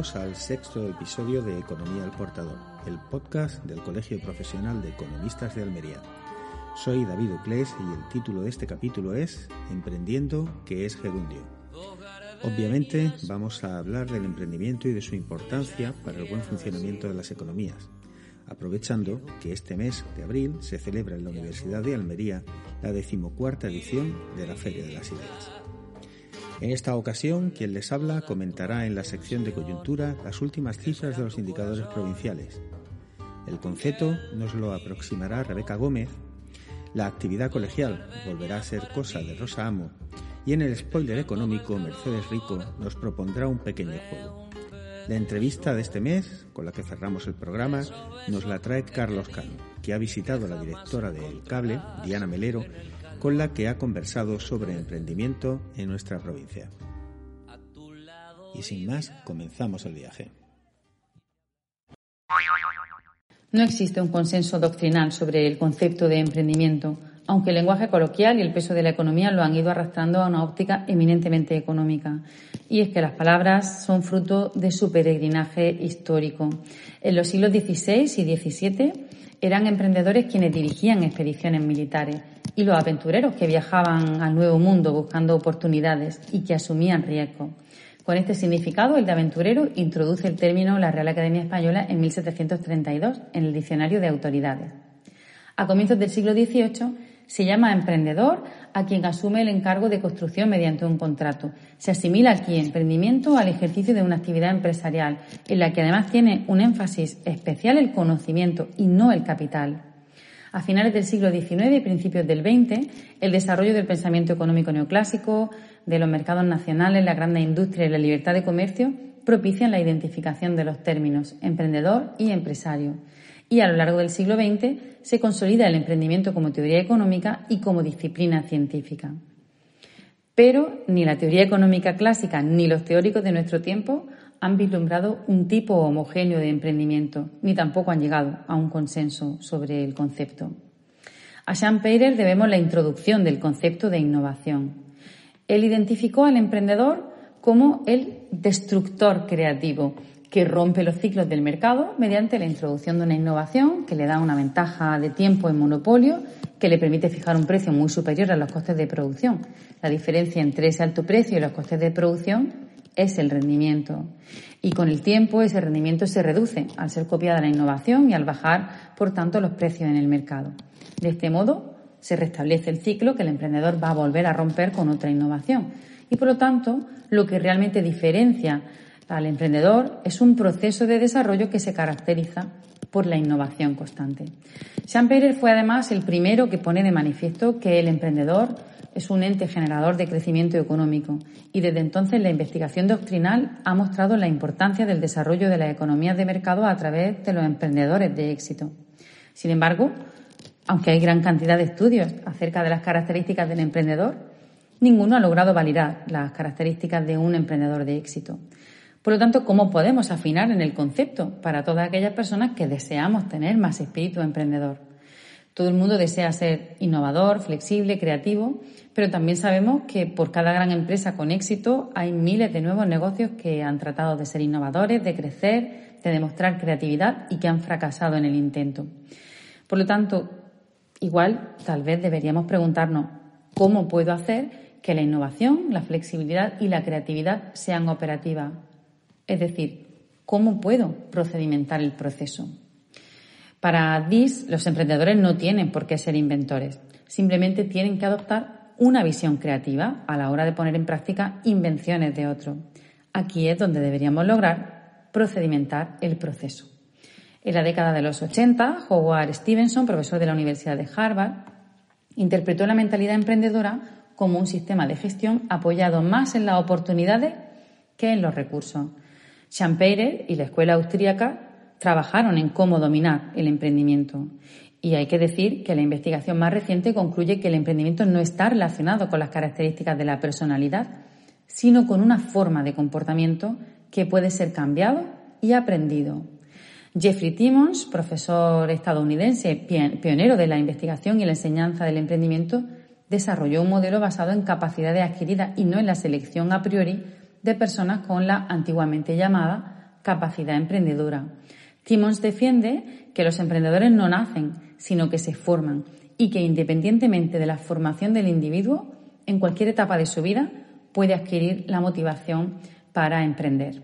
Bienvenidos al sexto episodio de Economía al Portador, el podcast del Colegio Profesional de Economistas de Almería. Soy David Uclés y el título de este capítulo es Emprendiendo, que es gerundio. Obviamente vamos a hablar del emprendimiento y de su importancia para el buen funcionamiento de las economías, aprovechando que este mes de abril se celebra en la Universidad de Almería la decimocuarta edición de la Feria de las Ideas. En esta ocasión, quien les habla comentará en la sección de coyuntura las últimas cifras de los indicadores provinciales. El concepto nos lo aproximará Rebeca Gómez, la actividad colegial volverá a ser cosa de Rosa Amo y en el spoiler económico Mercedes Rico nos propondrá un pequeño juego. La entrevista de este mes, con la que cerramos el programa, nos la trae Carlos Cano, que ha visitado a la directora del cable, Diana Melero, con la que ha conversado sobre emprendimiento en nuestra provincia. Y sin más, comenzamos el viaje. No existe un consenso doctrinal sobre el concepto de emprendimiento, aunque el lenguaje coloquial y el peso de la economía lo han ido arrastrando a una óptica eminentemente económica. Y es que las palabras son fruto de su peregrinaje histórico. En los siglos XVI y XVII eran emprendedores quienes dirigían expediciones militares y los aventureros que viajaban al Nuevo Mundo buscando oportunidades y que asumían riesgos. Con este significado, el de aventurero introduce el término la Real Academia Española en 1732 en el Diccionario de Autoridades. A comienzos del siglo XVIII se llama emprendedor a quien asume el encargo de construcción mediante un contrato. Se asimila aquí emprendimiento al ejercicio de una actividad empresarial, en la que además tiene un énfasis especial el conocimiento y no el capital. A finales del siglo XIX y principios del XX, el desarrollo del pensamiento económico neoclásico, de los mercados nacionales, la gran industria y la libertad de comercio propician la identificación de los términos emprendedor y empresario. Y a lo largo del siglo XX se consolida el emprendimiento como teoría económica y como disciplina científica. Pero ni la teoría económica clásica ni los teóricos de nuestro tiempo han vislumbrado un tipo homogéneo de emprendimiento, ni tampoco han llegado a un consenso sobre el concepto. A Peirer debemos la introducción del concepto de innovación. Él identificó al emprendedor como el destructor creativo, que rompe los ciclos del mercado mediante la introducción de una innovación que le da una ventaja de tiempo en monopolio que le permite fijar un precio muy superior a los costes de producción. La diferencia entre ese alto precio y los costes de producción es el rendimiento. Y con el tiempo ese rendimiento se reduce al ser copiada la innovación y al bajar, por tanto, los precios en el mercado. De este modo, se restablece el ciclo que el emprendedor va a volver a romper con otra innovación. Y por lo tanto, lo que realmente diferencia al emprendedor es un proceso de desarrollo que se caracteriza por la innovación constante. Champerer fue además el primero que pone de manifiesto que el emprendedor es un ente generador de crecimiento económico y desde entonces la investigación doctrinal ha mostrado la importancia del desarrollo de las economías de mercado a través de los emprendedores de éxito. Sin embargo, aunque hay gran cantidad de estudios acerca de las características del emprendedor, ninguno ha logrado validar las características de un emprendedor de éxito. Por lo tanto, ¿cómo podemos afinar en el concepto para todas aquellas personas que deseamos tener más espíritu emprendedor? Todo el mundo desea ser innovador, flexible, creativo, pero también sabemos que por cada gran empresa con éxito hay miles de nuevos negocios que han tratado de ser innovadores, de crecer, de demostrar creatividad y que han fracasado en el intento. Por lo tanto, igual tal vez deberíamos preguntarnos cómo puedo hacer que la innovación, la flexibilidad y la creatividad sean operativas. Es decir, cómo puedo procedimentar el proceso. Para DIS, los emprendedores no tienen por qué ser inventores, simplemente tienen que adoptar una visión creativa a la hora de poner en práctica invenciones de otro. Aquí es donde deberíamos lograr procedimentar el proceso. En la década de los 80, Howard Stevenson, profesor de la Universidad de Harvard, interpretó la mentalidad emprendedora como un sistema de gestión apoyado más en las oportunidades que en los recursos. Champeire y la escuela austríaca trabajaron en cómo dominar el emprendimiento. Y hay que decir que la investigación más reciente concluye que el emprendimiento no está relacionado con las características de la personalidad, sino con una forma de comportamiento que puede ser cambiado y aprendido. Jeffrey Timmons, profesor estadounidense, pionero de la investigación y la enseñanza del emprendimiento, desarrolló un modelo basado en capacidades adquiridas y no en la selección a priori de personas con la antiguamente llamada capacidad emprendedora. Timmons defiende que los emprendedores no nacen, sino que se forman y que independientemente de la formación del individuo, en cualquier etapa de su vida puede adquirir la motivación para emprender.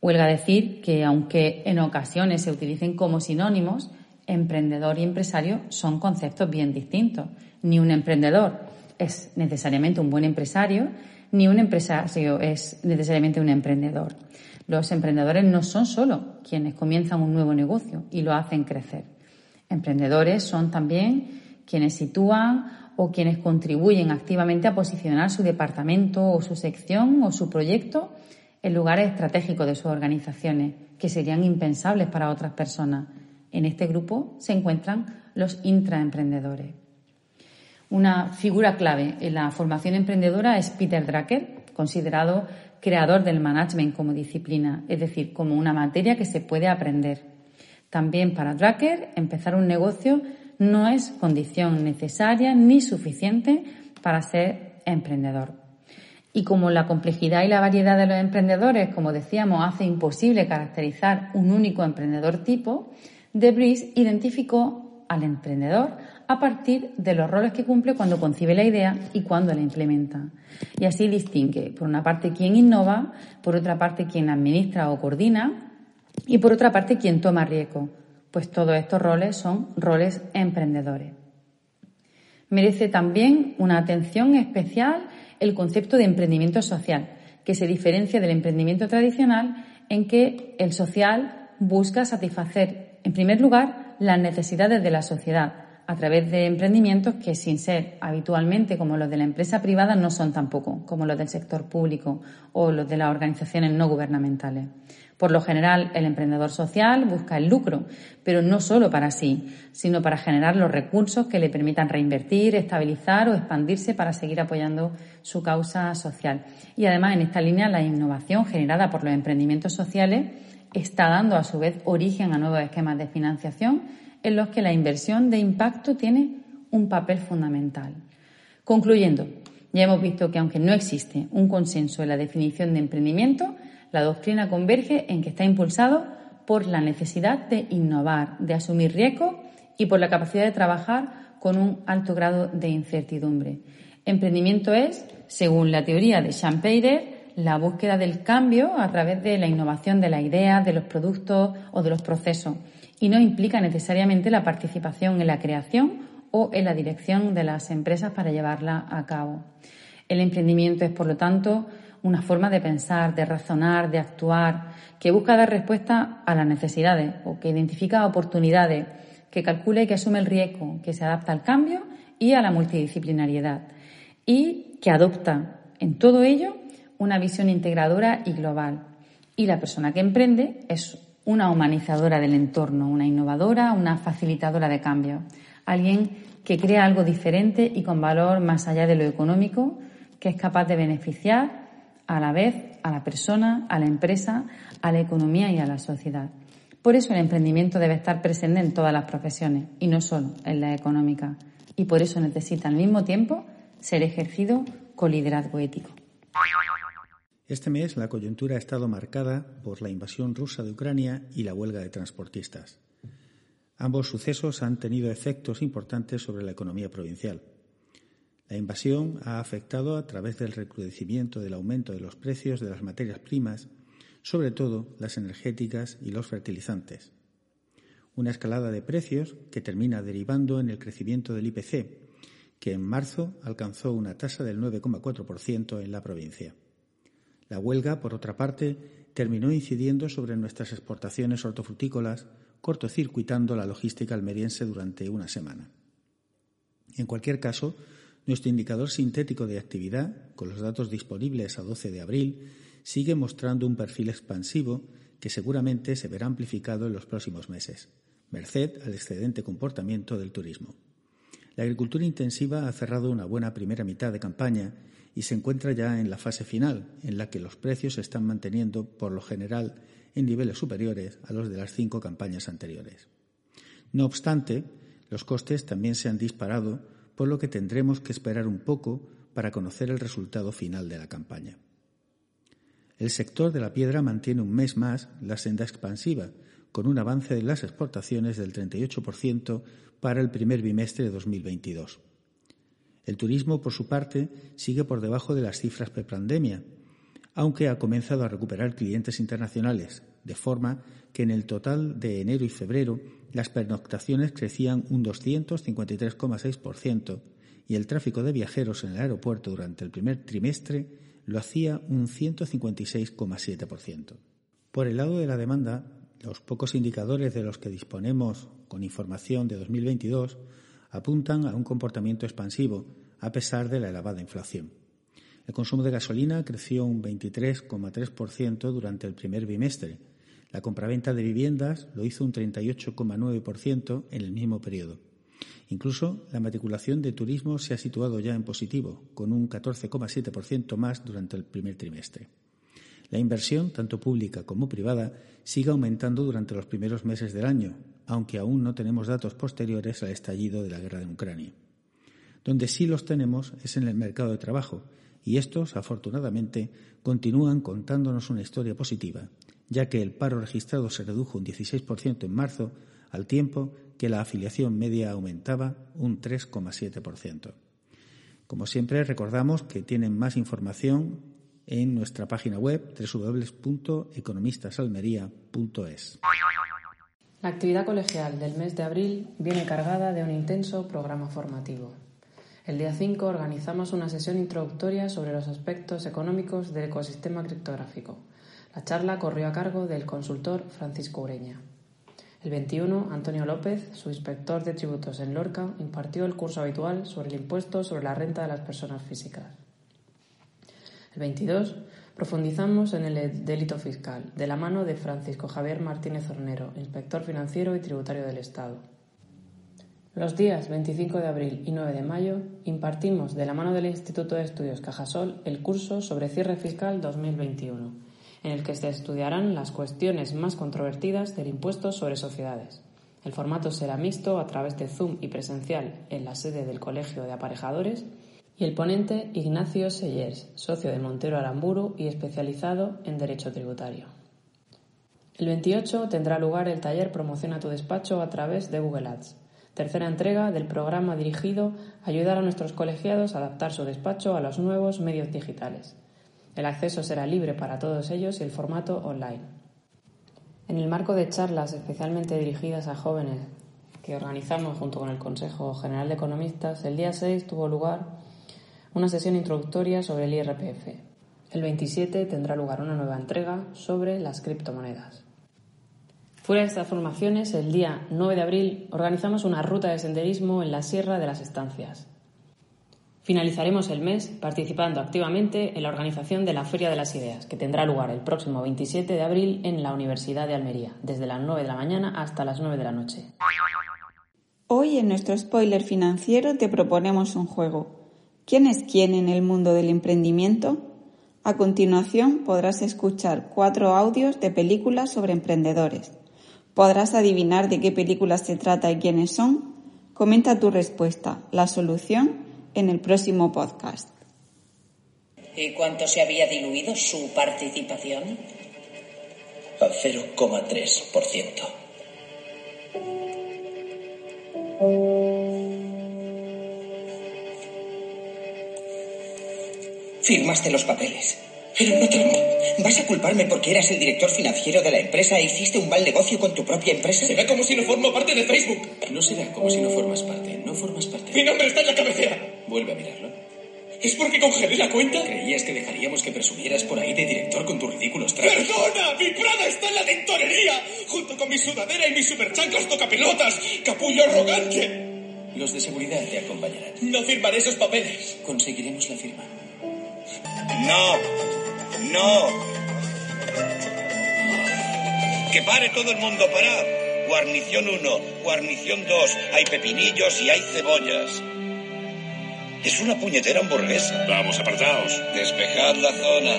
Huelga decir que, aunque en ocasiones se utilicen como sinónimos, emprendedor y empresario son conceptos bien distintos. Ni un emprendedor es necesariamente un buen empresario, ni un empresario es necesariamente un emprendedor. Los emprendedores no son solo quienes comienzan un nuevo negocio y lo hacen crecer. Emprendedores son también quienes sitúan o quienes contribuyen activamente a posicionar su departamento o su sección o su proyecto en lugares estratégicos de sus organizaciones que serían impensables para otras personas. En este grupo se encuentran los intraemprendedores. Una figura clave en la formación emprendedora es Peter Drucker, considerado creador del management como disciplina, es decir, como una materia que se puede aprender. También para Drucker, empezar un negocio no es condición necesaria ni suficiente para ser emprendedor. Y como la complejidad y la variedad de los emprendedores, como decíamos, hace imposible caracterizar un único emprendedor tipo, Debris identificó al emprendedor a partir de los roles que cumple cuando concibe la idea y cuando la implementa. Y así distingue, por una parte, quien innova, por otra parte, quien administra o coordina y por otra parte, quien toma riesgo, pues todos estos roles son roles emprendedores. Merece también una atención especial el concepto de emprendimiento social, que se diferencia del emprendimiento tradicional en que el social busca satisfacer, en primer lugar, las necesidades de la sociedad a través de emprendimientos que, sin ser habitualmente como los de la empresa privada, no son tampoco como los del sector público o los de las organizaciones no gubernamentales. Por lo general, el emprendedor social busca el lucro, pero no solo para sí, sino para generar los recursos que le permitan reinvertir, estabilizar o expandirse para seguir apoyando su causa social. Y además, en esta línea, la innovación generada por los emprendimientos sociales está dando a su vez origen a nuevos esquemas de financiación en los que la inversión de impacto tiene un papel fundamental. Concluyendo, ya hemos visto que aunque no existe un consenso en la definición de emprendimiento, la doctrina converge en que está impulsado por la necesidad de innovar, de asumir riesgos y por la capacidad de trabajar con un alto grado de incertidumbre. Emprendimiento es, según la teoría de Schumpeter, la búsqueda del cambio a través de la innovación de las ideas, de los productos o de los procesos y no implica necesariamente la participación en la creación o en la dirección de las empresas para llevarla a cabo. El emprendimiento es, por lo tanto, una forma de pensar, de razonar, de actuar, que busca dar respuesta a las necesidades o que identifica oportunidades, que calcula y que asume el riesgo, que se adapta al cambio y a la multidisciplinariedad y que adopta en todo ello una visión integradora y global. Y la persona que emprende es una humanizadora del entorno, una innovadora, una facilitadora de cambio, alguien que crea algo diferente y con valor más allá de lo económico, que es capaz de beneficiar a la vez a la persona, a la empresa, a la economía y a la sociedad. Por eso el emprendimiento debe estar presente en todas las profesiones y no solo en la económica. Y por eso necesita al mismo tiempo ser ejercido con liderazgo ético. Este mes la coyuntura ha estado marcada por la invasión rusa de Ucrania y la huelga de transportistas. Ambos sucesos han tenido efectos importantes sobre la economía provincial. La invasión ha afectado a través del recrudecimiento del aumento de los precios de las materias primas, sobre todo las energéticas y los fertilizantes. Una escalada de precios que termina derivando en el crecimiento del IPC, que en marzo alcanzó una tasa del 9,4% en la provincia. La huelga, por otra parte, terminó incidiendo sobre nuestras exportaciones hortofrutícolas, cortocircuitando la logística almeriense durante una semana. En cualquier caso, nuestro indicador sintético de actividad, con los datos disponibles a 12 de abril, sigue mostrando un perfil expansivo que seguramente se verá amplificado en los próximos meses, merced al excedente comportamiento del turismo. La agricultura intensiva ha cerrado una buena primera mitad de campaña y se encuentra ya en la fase final, en la que los precios se están manteniendo, por lo general, en niveles superiores a los de las cinco campañas anteriores. No obstante, los costes también se han disparado por lo que tendremos que esperar un poco para conocer el resultado final de la campaña. El sector de la piedra mantiene un mes más la senda expansiva, con un avance de las exportaciones del 38% para el primer bimestre de 2022. El turismo, por su parte, sigue por debajo de las cifras prepandemia, aunque ha comenzado a recuperar clientes internacionales, de forma que en el total de enero y febrero las pernoctaciones crecían un 253,6% y el tráfico de viajeros en el aeropuerto durante el primer trimestre lo hacía un 156,7%. Por el lado de la demanda, los pocos indicadores de los que disponemos con información de 2022 apuntan a un comportamiento expansivo a pesar de la elevada inflación. El consumo de gasolina creció un 23,3% durante el primer bimestre. La compraventa de viviendas lo hizo un 38,9% en el mismo periodo. Incluso la matriculación de turismo se ha situado ya en positivo, con un 14,7% más durante el primer trimestre. La inversión, tanto pública como privada, sigue aumentando durante los primeros meses del año, aunque aún no tenemos datos posteriores al estallido de la guerra de Ucrania. Donde sí los tenemos es en el mercado de trabajo, y estos, afortunadamente, continúan contándonos una historia positiva, ya que el paro registrado se redujo un 16% en marzo, al tiempo que la afiliación media aumentaba un 3,7%. Como siempre, recordamos que tienen más información en nuestra página web www.economistasalmería.es. La actividad colegial del mes de abril viene cargada de un intenso programa formativo. El día 5 organizamos una sesión introductoria sobre los aspectos económicos del ecosistema criptográfico. La charla corrió a cargo del consultor Francisco Ureña. El 21, Antonio López, su inspector de tributos en Lorca, impartió el curso habitual sobre el impuesto sobre la renta de las personas físicas. El 22, profundizamos en el delito fiscal, de la mano de Francisco Javier Martínez Hornero, inspector financiero y tributario del Estado. Los días 25 de abril y 9 de mayo impartimos de la mano del Instituto de Estudios Cajasol el curso sobre cierre fiscal 2021, en el que se estudiarán las cuestiones más controvertidas del impuesto sobre sociedades. El formato será mixto a través de Zoom y presencial en la sede del Colegio de Aparejadores y el ponente Ignacio Sellers, socio de Montero Aramburu y especializado en Derecho Tributario. El 28 tendrá lugar el taller Promociona tu despacho a través de Google Ads tercera entrega del programa dirigido a ayudar a nuestros colegiados a adaptar su despacho a los nuevos medios digitales. El acceso será libre para todos ellos y el formato online. En el marco de charlas especialmente dirigidas a jóvenes que organizamos junto con el Consejo General de Economistas, el día 6 tuvo lugar una sesión introductoria sobre el IRPF. El 27 tendrá lugar una nueva entrega sobre las criptomonedas. Fuera de estas formaciones, el día 9 de abril organizamos una ruta de senderismo en la Sierra de las Estancias. Finalizaremos el mes participando activamente en la organización de la Feria de las Ideas, que tendrá lugar el próximo 27 de abril en la Universidad de Almería, desde las 9 de la mañana hasta las 9 de la noche. Hoy en nuestro spoiler financiero te proponemos un juego. ¿Quién es quién en el mundo del emprendimiento? A continuación podrás escuchar cuatro audios de películas sobre emprendedores. ¿Podrás adivinar de qué películas se trata y quiénes son? Comenta tu respuesta, la solución, en el próximo podcast. ¿Y cuánto se había diluido su participación? Al 0,3%. Firmaste los papeles. Pero no te... ¿Vas a culparme porque eras el director financiero de la empresa e hiciste un mal negocio con tu propia empresa? Será como si no formo parte de Facebook. No será como si no formas parte. No formas parte. Mi nombre está en la cabecera. Vuelve a mirarlo. ¿Es porque congelé la cuenta? ¿Creías que dejaríamos que presumieras por ahí de director con tus ridículos trajes? ¡Perdona! ¡Mi Prada está en la tintorería! Junto con mi sudadera y mis superchanclas tocapelotas. ¡Capullo arrogante! Los de seguridad te acompañarán. No firmaré esos papeles. Conseguiremos la firma. No. No. Que pare todo el mundo, para. Guarnición 1, guarnición 2, hay pepinillos y hay cebollas. Es una puñetera hamburguesa. Vamos, apartaos. Despejad la zona.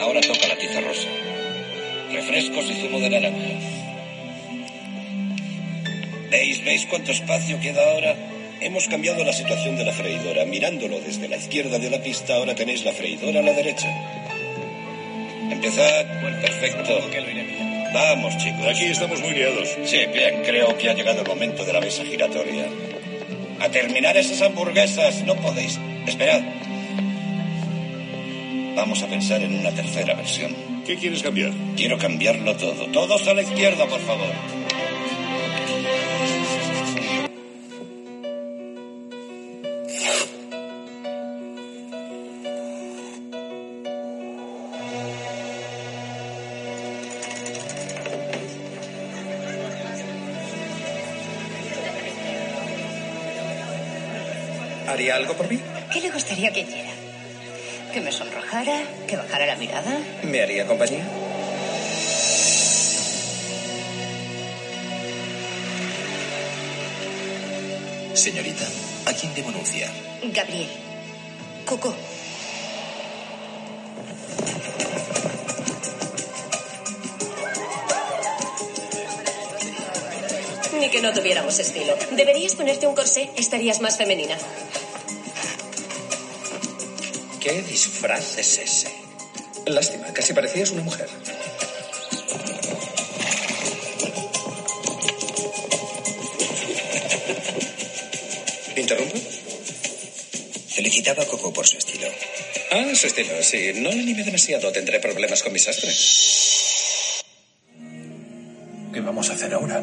Ahora toca la tiza rosa. Refrescos y zumo de naranja. ¿Veis, veis cuánto espacio queda ahora? Hemos cambiado la situación de la freidora. Mirándolo desde la izquierda de la pista, ahora tenéis la freidora a la derecha. Empezad. Perfecto. Vamos, chicos. Aquí estamos muy liados. Sí, bien, creo que ha llegado el momento de la mesa giratoria. A terminar esas hamburguesas, no podéis. Esperad. Vamos a pensar en una tercera versión. ¿Qué quieres cambiar? Quiero cambiarlo todo. Todos a la izquierda, por favor. ¿Haría algo por mí? ¿Qué le gustaría que hiciera? ¿Que me sonrojara? ¿Que bajara la mirada? ¿Me haría compañía? Señorita, ¿a quién debo anunciar? Gabriel. Coco. Ni que no tuviéramos estilo. Deberías ponerte un corsé, estarías más femenina. ¿Qué disfraz es ese? Lástima, casi parecías una mujer. ¿Interrumpo? Felicitaba a Coco por su estilo. Ah, su estilo, sí. No le anime demasiado, tendré problemas con mi sastre. ¿Qué vamos a hacer ahora?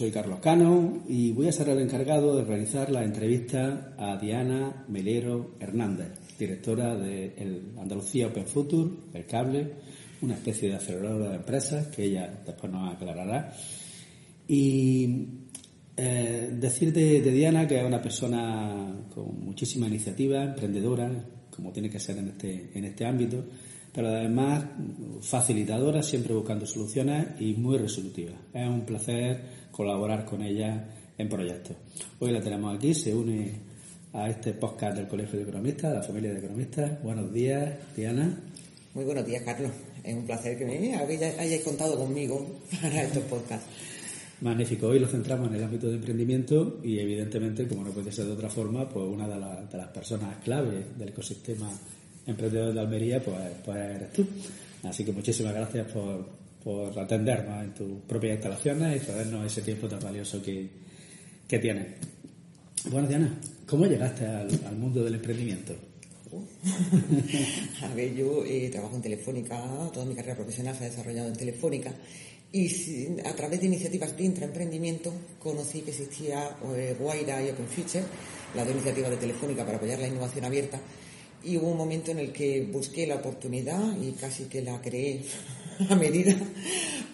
Soy Carlos Cano y voy a ser el encargado de realizar la entrevista a Diana Melero Hernández, directora de Andalucía Open Future, el cable, una especie de aceleradora de empresas que ella después nos aclarará. Y eh, decir de, de Diana que es una persona con muchísima iniciativa, emprendedora, como tiene que ser en este, en este ámbito, pero además facilitadora, siempre buscando soluciones y muy resolutiva. Es un placer colaborar con ella en proyectos. Hoy la tenemos aquí, se une a este podcast del Colegio de Economistas, la familia de economistas. Buenos días, Diana. Muy buenos días, Carlos. Es un placer que me hayáis contado conmigo para estos podcasts. Magnífico. Hoy lo centramos en el ámbito de emprendimiento y, evidentemente, como no puede ser de otra forma, pues una de, la- de las personas clave del ecosistema emprendedor de Almería, pues, pues eres tú. Así que muchísimas gracias por, por atendernos en tus propias instalaciones y cedernos ese tiempo tan valioso que, que tienes. Bueno, Diana, ¿cómo llegaste al, al mundo del emprendimiento? A ver, yo eh, trabajo en Telefónica, toda mi carrera profesional se ha desarrollado en Telefónica y a través de iniciativas de intraemprendimiento conocí que existía eh, Guaira y Open Future, las dos iniciativas de Telefónica para apoyar la innovación abierta y hubo un momento en el que busqué la oportunidad y casi que la creé a medida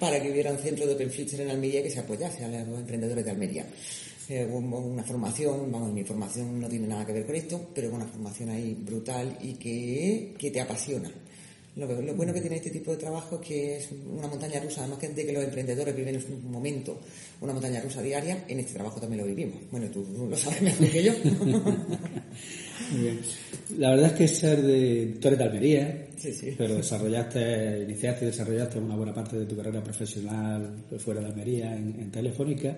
para que hubiera un centro de Open Future en Almería que se apoyase a los emprendedores de Almería. Eh, una formación, vamos, mi formación no tiene nada que ver con esto, pero una formación ahí brutal y que, que te apasiona. Lo, lo bueno que tiene este tipo de trabajo es que es una montaña rusa, además que de que los emprendedores viven en un momento una montaña rusa diaria, en este trabajo también lo vivimos. Bueno, tú lo sabes mejor que yo. Muy bien. La verdad es que ser de. Tú eres de Almería, sí, sí. pero desarrollaste, iniciaste y desarrollaste una buena parte de tu carrera profesional fuera de Almería en, Telefónica.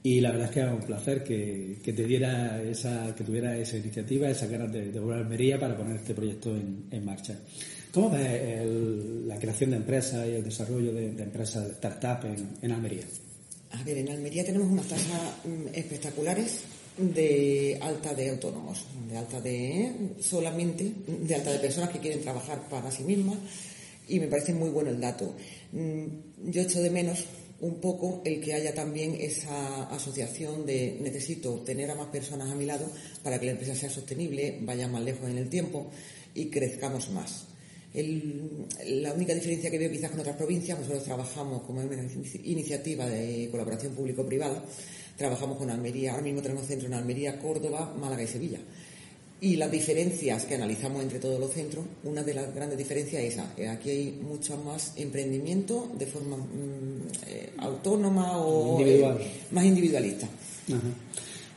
Y la verdad es que era un placer que, que, te diera esa, que tuviera esa iniciativa, esa ganas de, volver a Almería para poner este proyecto en, en marcha. ¿Cómo ves la creación de empresas y el desarrollo de, empresas de startup en, en Almería? A ver, en Almería tenemos unas tasas mm, espectaculares de alta de autónomos, de alta de solamente, de alta de personas que quieren trabajar para sí mismas y me parece muy bueno el dato. Mm, yo echo de menos un poco el que haya también esa asociación de necesito tener a más personas a mi lado para que la empresa sea sostenible, vaya más lejos en el tiempo y crezcamos más. La única diferencia que veo quizás con otras provincias, nosotros trabajamos como una iniciativa de colaboración público-privada, Trabajamos con Almería, ahora mismo tenemos centro en Almería, Córdoba, Málaga y Sevilla. Y las diferencias que analizamos entre todos los centros, una de las grandes diferencias es esa. Aquí hay mucho más emprendimiento de forma mm, eh, autónoma o eh, más individualista.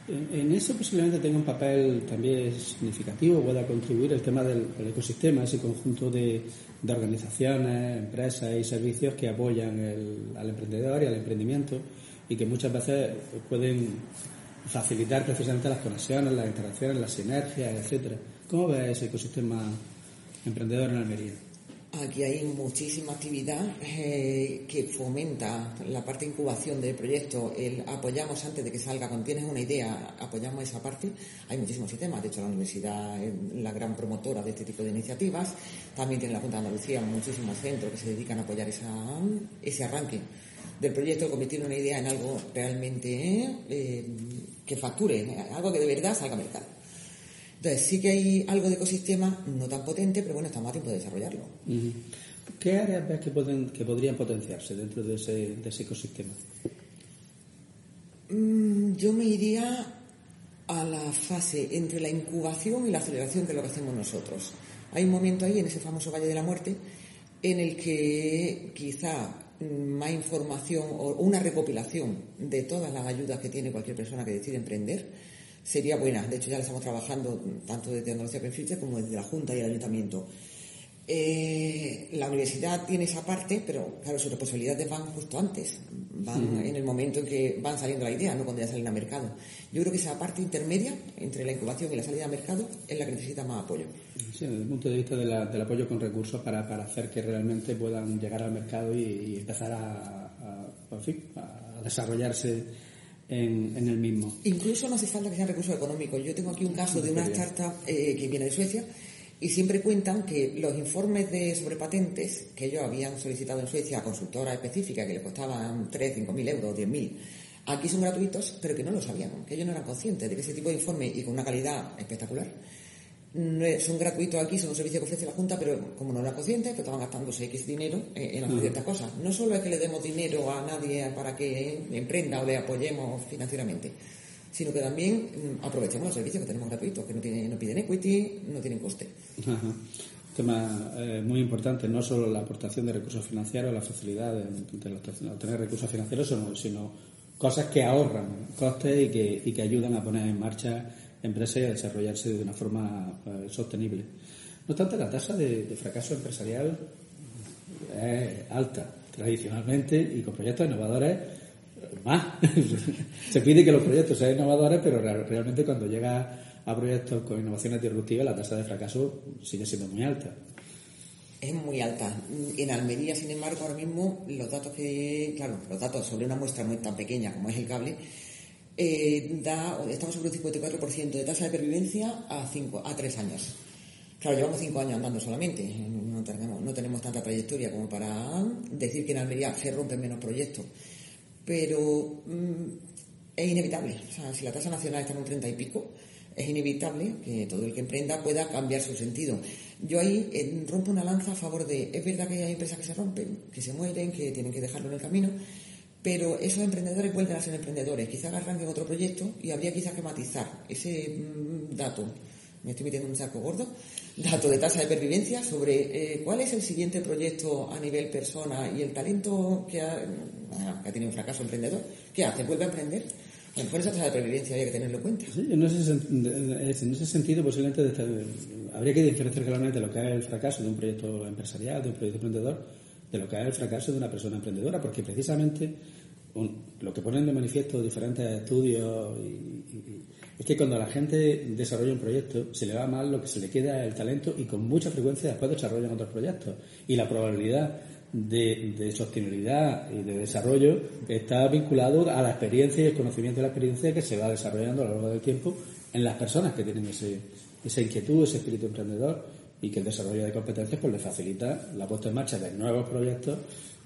En eso posiblemente tenga un papel también significativo, pueda contribuir el tema del, ecosistema, ese conjunto de, organizaciones, empresas y servicios que apoyan al emprendedor y al emprendimiento y que muchas veces pueden facilitar precisamente las conexiones, las interacciones, las sinergias, etcétera. ¿Cómo ves ese ecosistema emprendedor en Almería? Aquí hay muchísima actividad eh, que fomenta la parte de incubación del proyecto. El apoyamos antes de que salga, cuando tienes una idea, apoyamos esa parte. Hay muchísimos sistemas. De hecho, la universidad es la gran promotora de este tipo de iniciativas. También tiene la Junta de Andalucía muchísimos centros que se dedican a apoyar esa, ese arranque del proyecto, convertir una idea en algo realmente eh, que facture, algo que de verdad salga a mercado. Entonces, sí que hay algo de ecosistema no tan potente, pero bueno, estamos a tiempo de desarrollarlo. ¿Qué áreas ves que, pueden, que podrían potenciarse dentro de ese, ecosistema? Mm, yo me iría a la fase entre la incubación y la aceleración, que es lo que hacemos nosotros. Hay un momento ahí, en ese famoso Valle de la Muerte, en el que quizá más información o una recopilación de todas las ayudas que tiene cualquier persona que decide emprender sería buena. De hecho, ya la estamos trabajando tanto desde Andalucía Future como desde la Junta y el Ayuntamiento. Eh, la universidad tiene esa parte, pero claro, sus responsabilidades van justo antes, van en el momento en que van saliendo la idea, no cuando ya salen al mercado. Yo creo que esa parte intermedia entre la incubación y la salida al mercado es la que necesita más apoyo. Sí, desde el punto de vista del apoyo con recursos para, hacer que realmente puedan llegar al mercado y, empezar a, desarrollarse en, el mismo. Incluso no hace falta que sean recursos económicos. Yo tengo aquí un caso de una startup eh, que viene de Suecia y siempre cuentan que los informes de sobre patentes que ellos habían solicitado en Suecia a consultoras específicas que le costaban 3, 5 mil euros, 10 mil, aquí son gratuitos, pero que no lo sabían, que ellos no eran conscientes de que ese tipo de informes y con una calidad espectacular son gratuitos aquí, son un servicio que ofrece la Junta, pero como no eran conscientes, que estaban gastándose X dinero en hacer ciertas cosas. No solo es que le demos dinero a nadie para que emprenda o le apoyemos financieramente, sino que también mm, aprovechemos los servicios que tenemos gratuitos, que no, no piden equity, no tienen coste. Tema eh, muy importante, no solo la aportación de recursos financieros, la facilidad de, obtener recursos financieros, sino, cosas que ahorran costes y que, y que ayudan a poner en marcha empresas y a desarrollarse de una forma eh, sostenible. No obstante, la tasa de, de fracaso empresarial es alta tradicionalmente y con proyectos innovadores más. Se pide que los proyectos sean innovadores, pero realmente cuando llega a proyectos con innovaciones disruptivas, la tasa de fracaso sigue siendo muy alta. Es muy alta. En Almería, sin embargo, ahora mismo los datos que, claro, los datos sobre una muestra muy tan pequeña como es el cable, eh, da, estamos sobre un 54% de tasa de pervivencia a, cinco, a tres años. Claro, llevamos cinco años andando solamente, no tenemos, no tenemos tanta trayectoria como para decir que en Almería se rompen menos proyectos pero mm, es inevitable. O sea, si la tasa nacional está en un 30 y pico, es inevitable que todo el que emprenda pueda cambiar su sentido. Yo ahí eh, rompo una lanza a favor de, es verdad que hay empresas que se rompen, que se mueren, que tienen que dejarlo en el camino, pero esos emprendedores vuelven a ser emprendedores. Quizás arranquen otro proyecto y habría quizás que matizar ese mm, dato. Me estoy metiendo en un saco gordo. Dato de tasa de pervivencia sobre eh, cuál es el siguiente proyecto a nivel persona y el talento que ha, que ha tenido un fracaso emprendedor, ¿qué hace? ¿Vuelve a emprender? A lo mejor esa tasa de previdencia había que tenerlo en cuenta. Sí, en, ese, en ese sentido, posiblemente habría que diferenciar claramente lo que es el fracaso de un proyecto empresarial, de un proyecto emprendedor, de lo que es el fracaso de una persona emprendedora, porque precisamente lo que ponen de manifiesto diferentes estudios es que cuando la gente desarrolla un proyecto se le va mal lo que se le queda el talento y con mucha frecuencia después desarrollan otros proyectos. Y la probabilidad de, sostenibilidad y de desarrollo está vinculado a la experiencia y el conocimiento de la experiencia que se va desarrollando a lo largo del tiempo en las personas que tienen ese, esa inquietud, ese espíritu emprendedor y que el desarrollo de competencias pues le facilita la puesta en marcha de nuevos proyectos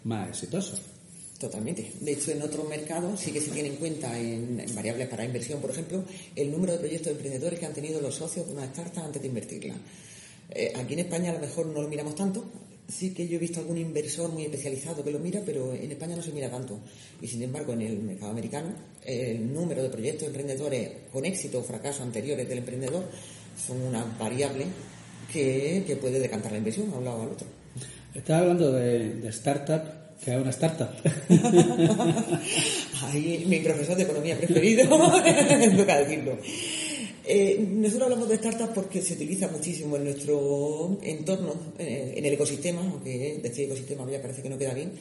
más exitosos. Totalmente. De hecho, en otros mercados sí que se tiene en cuenta en, variables para inversión, por ejemplo, el número de proyectos de emprendedores que han tenido los socios de una startup antes de invertirla. Eh, aquí en España a lo mejor no lo miramos tanto. Sí que yo he visto algún inversor muy especializado que lo mira, pero en España no se mira tanto. Y sin embargo, en el mercado americano, el número de proyectos de emprendedores con éxito o fracaso anteriores del emprendedor son una variable que, puede decantar la inversión a un lado o al otro. Estaba hablando de, de startup que es una startup. Ay, mi profesor de economía preferido, toca decirlo. Eh, nosotros hablamos de startups porque se utiliza muchísimo en nuestro entorno, en el ecosistema, aunque decir ecosistema ya parece que no queda bien,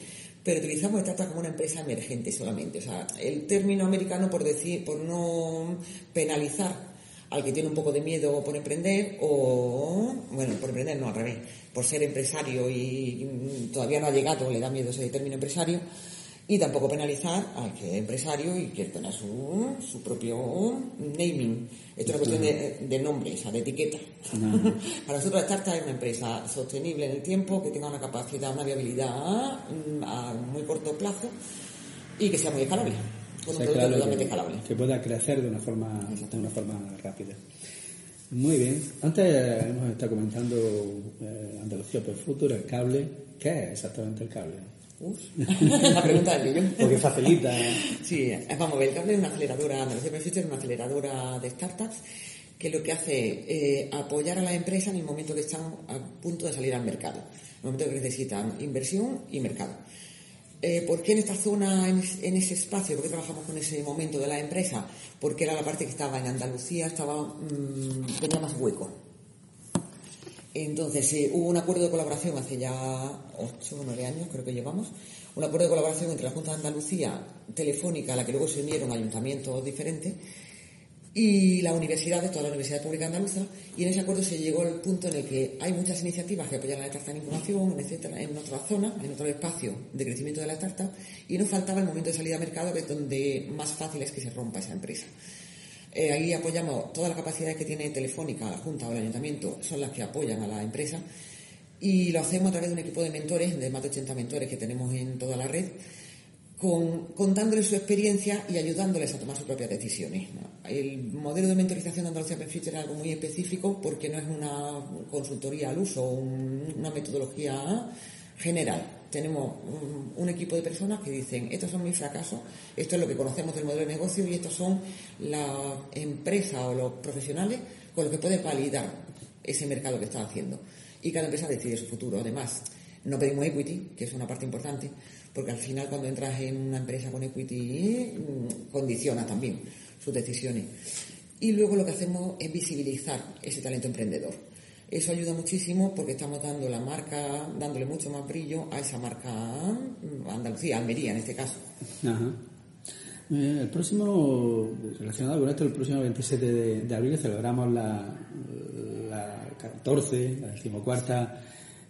pero utilizamos startups como una empresa emergente solamente. O sea, el término americano por decir, por no penalizar al que tiene un poco de miedo por emprender o, bueno, por emprender no, al revés, por ser empresario y todavía no ha llegado, le da miedo ese término empresario, y tampoco penalizar al que es empresario y quiere tener su, su propio naming. Esto es una cuestión de, nombre, o sea, de etiqueta. Para nosotros la startup es una empresa sostenible en el tiempo, que tenga una capacidad, una viabilidad mm, a muy corto plazo y que sea muy escalable que, pueda crecer de una forma, de una forma rápida. Muy bien. Antes hemos estado comentando eh, Andalucía por futuro, el cable. ¿Qué es exactamente el cable? Uf, la pregunta del millón. Porque facilita. sí, vamos el cable es una aceleradora, Andalucía por es una aceleradora de startups que lo que hace eh, apoyar a la empresa en el momento que están a punto de salir al mercado, en el momento que necesitan inversión y mercado. Eh, ¿Por qué en esta zona, en, ese espacio, por qué trabajamos con ese momento de la empresa? Porque era la parte que estaba en Andalucía, estaba mm, tenía más hueco. Entonces eh, hubo un acuerdo de colaboración hace ya ocho o nueve años, creo que llevamos, un acuerdo de colaboración entre la Junta de Andalucía, Telefónica, a la que luego se unieron ayuntamientos diferentes, y la universidad, toda la Universidad Pública Andaluza, y en ese acuerdo se llegó al punto en el que hay muchas iniciativas que apoyan la startup en innovación, etcétera, en otra zona, en otro espacio de crecimiento de la startup, y nos faltaba el momento de salida a mercado, que es donde más fácil es que se rompa esa empresa. Eh, ahí apoyamos todas las capacidades que tiene Telefónica, la Junta o el Ayuntamiento, son las que apoyan a la empresa, y lo hacemos a través de un equipo de mentores, de más de 80 mentores que tenemos en toda la red, con, contándoles su experiencia y ayudándoles a tomar sus propias decisiones. El modelo de mentorización de Andalucía Benefit es algo muy específico porque no es una consultoría al uso, una metodología general. Tenemos un, equipo de personas que dicen, estos son mis fracasos, esto es lo que conocemos del modelo de negocio y estos son las empresas o los profesionales con los que puedes validar ese mercado que estás haciendo. Y cada empresa decide su futuro. Además, no pedimos equity, que es una parte importante, porque al final cuando entras en una empresa con equity mm, condiciona también sus decisiones. Y luego lo que hacemos es visibilizar ese talento emprendedor. Eso ayuda muchísimo porque estamos dando la marca, dándole mucho más brillo a esa marca mm, Andalucía, Almería en este caso. El próximo, relacionado con esto, el próximo 27 de, abril celebramos la, la 14, la decimocuarta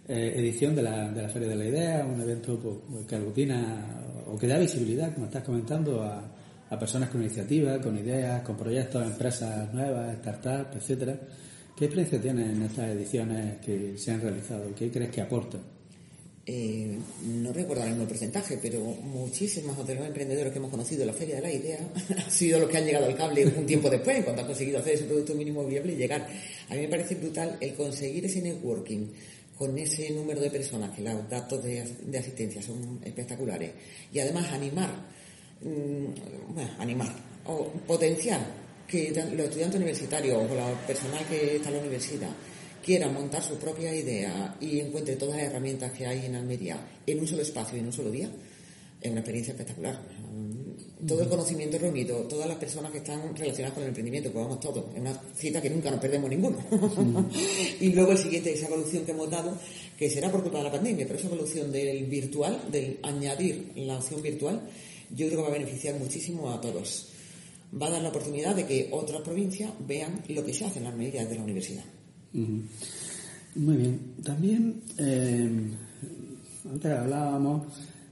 eh, edición de la, de la Feria de la Idea, un evento pues, que aglutina o que da visibilidad, como estás comentando, a, a personas con iniciativas, con ideas, con proyectos, empresas nuevas, startups, etcétera. ¿Qué experiencia tienes en estas ediciones que se han realizado? ¿Qué crees que aporta? Eh, no recuerdo el mismo porcentaje, pero muchísimos de los emprendedores que hemos conocido en la Feria de la Idea han sido los que han llegado al cable un tiempo después, cuando han conseguido hacer ese producto mínimo viable y llegar. A mí me parece brutal el conseguir ese networking con ese número de personas, que los datos de, asistencia son espectaculares, y además animar, mm, bueno, animar, o potenciar que los estudiantes universitarios o la personal que está en la universidad quieran montar su propia idea y encuentre todas las herramientas que hay en Almería en un solo espacio y en un solo día, es una experiencia espectacular. Todo el conocimiento reunido, todas las personas que están relacionadas con el emprendimiento, pues vamos todos, es una cita que nunca nos perdemos ninguno. y luego el siguiente, esa evolución que hemos dado, que será por culpa de la pandemia, pero esa evolución del virtual, del añadir la opción virtual, yo creo que va a beneficiar muchísimo a todos. Va a dar la oportunidad de que otras provincias vean lo que se hace en las medidas de la universidad. Muy bien. También, eh, antes hablábamos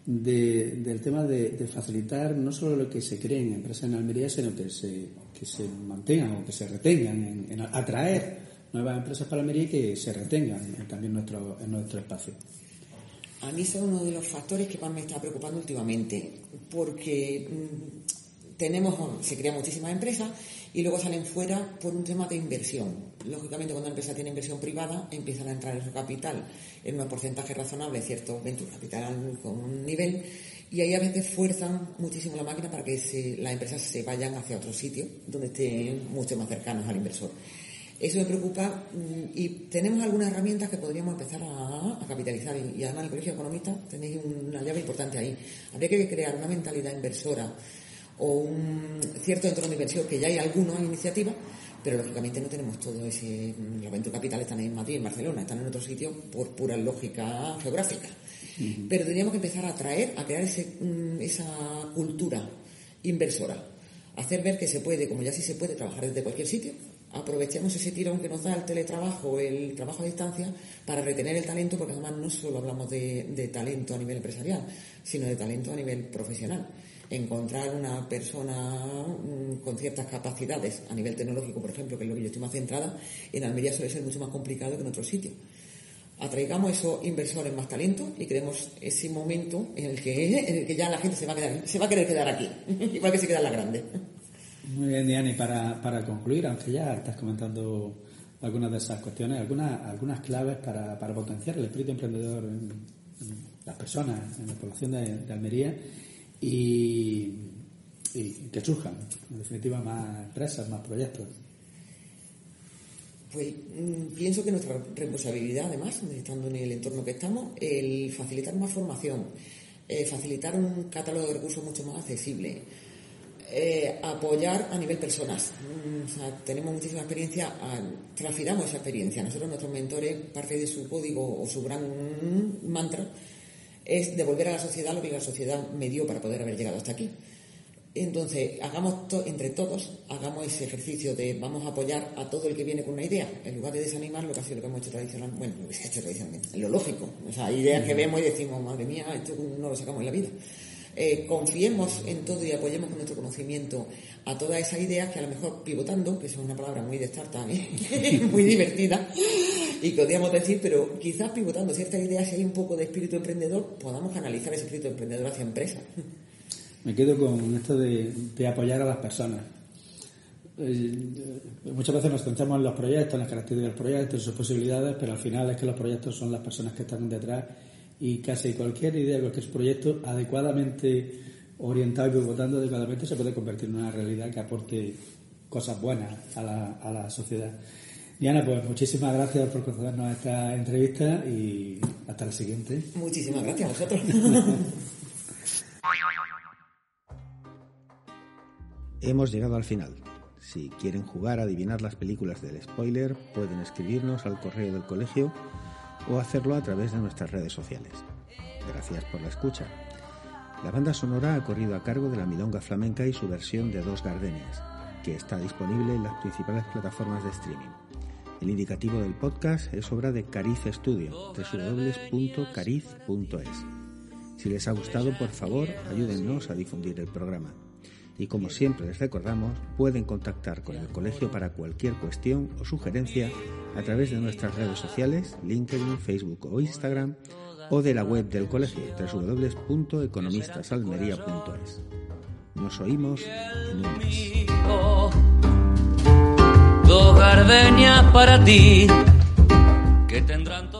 del tema de, facilitar no solo lo que se cree en empresas en Almería, sino que se, que se mantengan o que se retengan, en, atraer nuevas empresas para Almería y que se retengan también nuestro, en nuestro espacio. A mí es uno de los factores que más me está preocupando últimamente, porque mm, tenemos, se crean muchísimas empresas y luego salen fuera por un tema de inversión. Lógicamente, cuando una empresa tiene inversión privada, empiezan a entrar en su capital en un porcentaje razonable, cierto venture capital con un nivel, y ahí a veces fuerzan muchísimo la máquina para que las empresas se vayan hacia otro sitio donde estén mucho más cercanos al inversor. Eso me preocupa mm, y tenemos algunas herramientas que podríamos empezar a, capitalizar y, además en el Colegio de Economistas tenéis una llave importante ahí. Habría que crear una mentalidad inversora o un cierto entorno de inversión que ya hay algunos en iniciativa, pero lógicamente no tenemos todo ese. Los venture capital están en Madrid, en Barcelona, están en otro sitio por pura lógica geográfica. Pero tendríamos que empezar a atraer, a crear ese, mm, esa cultura inversora, hacer ver que se puede, como ya sí se puede, trabajar desde cualquier sitio. Aprovechemos ese tirón que nos da el teletrabajo, el trabajo a distancia, para retener el talento, porque además no solo hablamos de talento a nivel empresarial, sino de talento a nivel profesional encontrar una persona mm, con ciertas capacidades a nivel tecnológico, por ejemplo, que es lo que yo estoy más centrada, en Almería suele ser mucho más complicado que en otros sitios. Atraigamos esos inversores más talento y creemos ese momento en el que, en el que ya la gente se va a, quedar, se va a querer quedar aquí, igual que se queda en la grande. Muy bien, Diana, y para, para concluir, aunque ya estás comentando algunas de esas cuestiones, algunas, algunas claves para, para potenciar el espíritu emprendedor en, las personas, en la población de Almería y, que surjan, en definitiva, más empresas, más proyectos. Pues mm, pienso que nuestra responsabilidad, además, estando en el entorno que estamos, el facilitar más formación, eh, facilitar un catálogo de recursos mucho más accesible, eh, apoyar a nivel personas. Mm, tenemos muchísima experiencia, transfiramos esa experiencia. Nosotros, nuestros mentores, parte de su código o su gran mantra es devolver a la sociedad lo que la sociedad me dio para poder haber llegado hasta aquí. Entonces, hagamos entre todos, hagamos ese ejercicio de vamos a apoyar a todo el que viene con una idea, en lugar de desanimar lo que ha sido lo que hemos hecho tradicionalmente, bueno, lo que se ha hecho tradicionalmente, lo lógico, o sea, ideas que vemos y decimos, madre mía, esto no lo sacamos en la vida. Eh, confiemos en todo y apoyemos con nuestro conocimiento a todas esas ideas que a lo mejor pivotando, que es una palabra muy de startup, muy divertida y que podríamos decir, pero quizás pivotando ciertas ideas, si hay un poco de espíritu emprendedor, podamos analizar ese espíritu emprendedor hacia empresas. Me quedo con esto de, apoyar a las personas. Eh, muchas veces nos centramos en los proyectos, en las características del proyecto, en sus posibilidades, pero al final es que los proyectos son las personas que están detrás y casi cualquier idea, cualquier proyecto adecuadamente orientado y votando adecuadamente se puede convertir en una realidad que aporte cosas buenas a la, a la sociedad. Diana, pues muchísimas gracias por concedernos esta entrevista y hasta la siguiente. Muchísimas gracias a vosotros. Hemos llegado al final. Si quieren jugar a adivinar las películas del spoiler, pueden escribirnos al correo del colegio o hacerlo a través de nuestras redes sociales. Gracias por la escucha. La banda sonora ha corrido a cargo de la Milonga Flamenca y su versión de Dos Gardenias, que está disponible en las principales plataformas de streaming. El indicativo del podcast es obra de Cariz Studio, www.cariz.es. Si les ha gustado, por favor, ayúdennos a difundir el programa. Y como siempre les recordamos, pueden contactar con el colegio para cualquier cuestión o sugerencia a través de nuestras redes sociales, LinkedIn, Facebook o Instagram, o de la web del colegio, www.economistasalmería.es. Nos oímos en un mes. Dos gardenias para ti, que tendrán